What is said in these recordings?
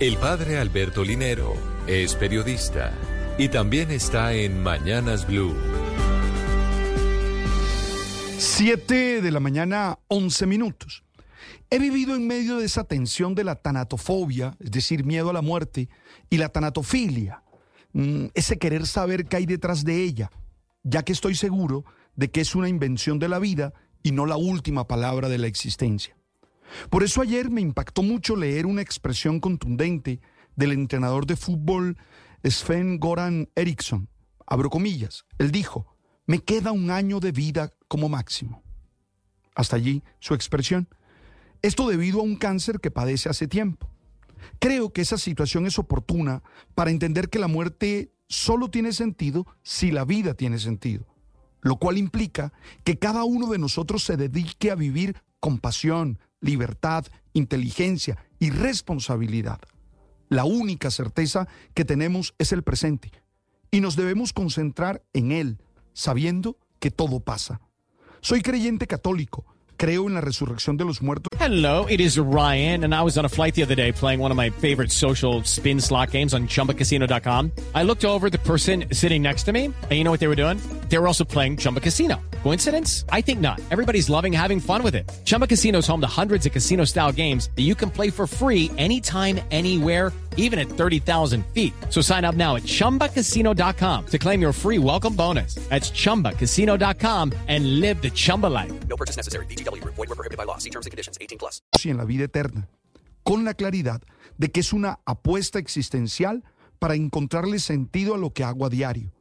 El padre Alberto Linero es periodista y también está en Mañanas Blue. 7 de la mañana, 11 minutos. He vivido en medio de esa tensión de la tanatofobia, es decir, miedo a la muerte, y la tanatofilia, mm, ese querer saber qué hay detrás de ella, ya que estoy seguro de que es una invención de la vida y no la última palabra de la existencia. Por eso ayer me impactó mucho leer una expresión contundente del entrenador de fútbol Sven Goran Eriksson. Abro comillas. Él dijo, me queda un año de vida como máximo. Hasta allí su expresión. Esto debido a un cáncer que padece hace tiempo. Creo que esa situación es oportuna para entender que la muerte solo tiene sentido si la vida tiene sentido, lo cual implica que cada uno de nosotros se dedique a vivir con pasión, libertad, inteligencia y responsabilidad. La única certeza que tenemos es el presente y nos debemos concentrar en él, sabiendo que todo pasa. Soy creyente católico. Creo en la resurrección de los muertos. Hello, it is Ryan, and I was on a flight the other day playing one of my favorite social spin slot games on chumbacasino.com. I looked over the person sitting next to me, and you know what they were doing? They were also playing Chumba Casino. Coincidence? I think not. Everybody's loving having fun with it. Chumba Casino is home to hundreds of casino style games that you can play for free anytime, anywhere, even at 30,000 feet. So sign up now at chumbacasino.com to claim your free welcome bonus. That's chumbacasino.com and live the Chumba life. No purchase necessary. VGW Group. Void were prohibited by law. See terms and conditions. 18 plus. y en la vida eterna, con la claridad de que es una apuesta existencial para encontrarle sentido a lo que hago a diario.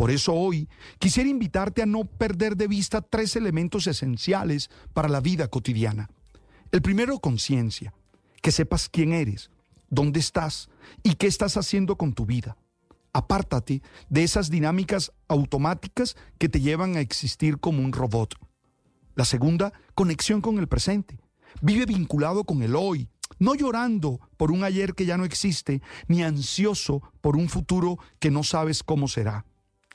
Por eso hoy quisiera invitarte a no perder de vista tres elementos esenciales para la vida cotidiana. El primero, conciencia, que sepas quién eres, dónde estás y qué estás haciendo con tu vida. Apártate de esas dinámicas automáticas que te llevan a existir como un robot. La segunda, conexión con el presente. Vive vinculado con el hoy, no llorando por un ayer que ya no existe, ni ansioso por un futuro que no sabes cómo será.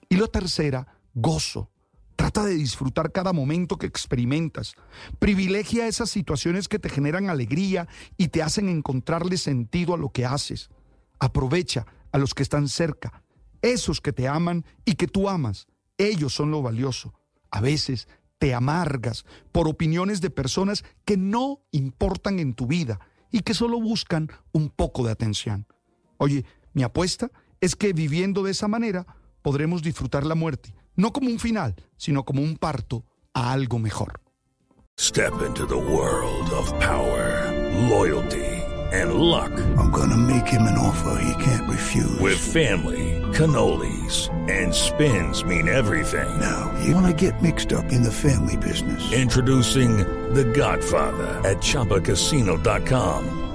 Y la tercera, gozo. Trata de disfrutar cada momento que experimentas. Privilegia esas situaciones que te generan alegría y te hacen encontrarle sentido a lo que haces. Aprovecha a los que están cerca, esos que te aman y que tú amas. Ellos son lo valioso. A veces te amargas por opiniones de personas que no importan en tu vida y que solo buscan un poco de atención. Oye, mi apuesta es que viviendo de esa manera podremos disfrutar la muerte, no como un final, sino como un parto a algo mejor. Step into the world of power, loyalty, and luck. I'm gonna make him an offer he can't refuse. With family, cannolis, and spins mean everything. Now, you wanna get mixed up in the family business. Introducing The Godfather at ChumbaCasino.com.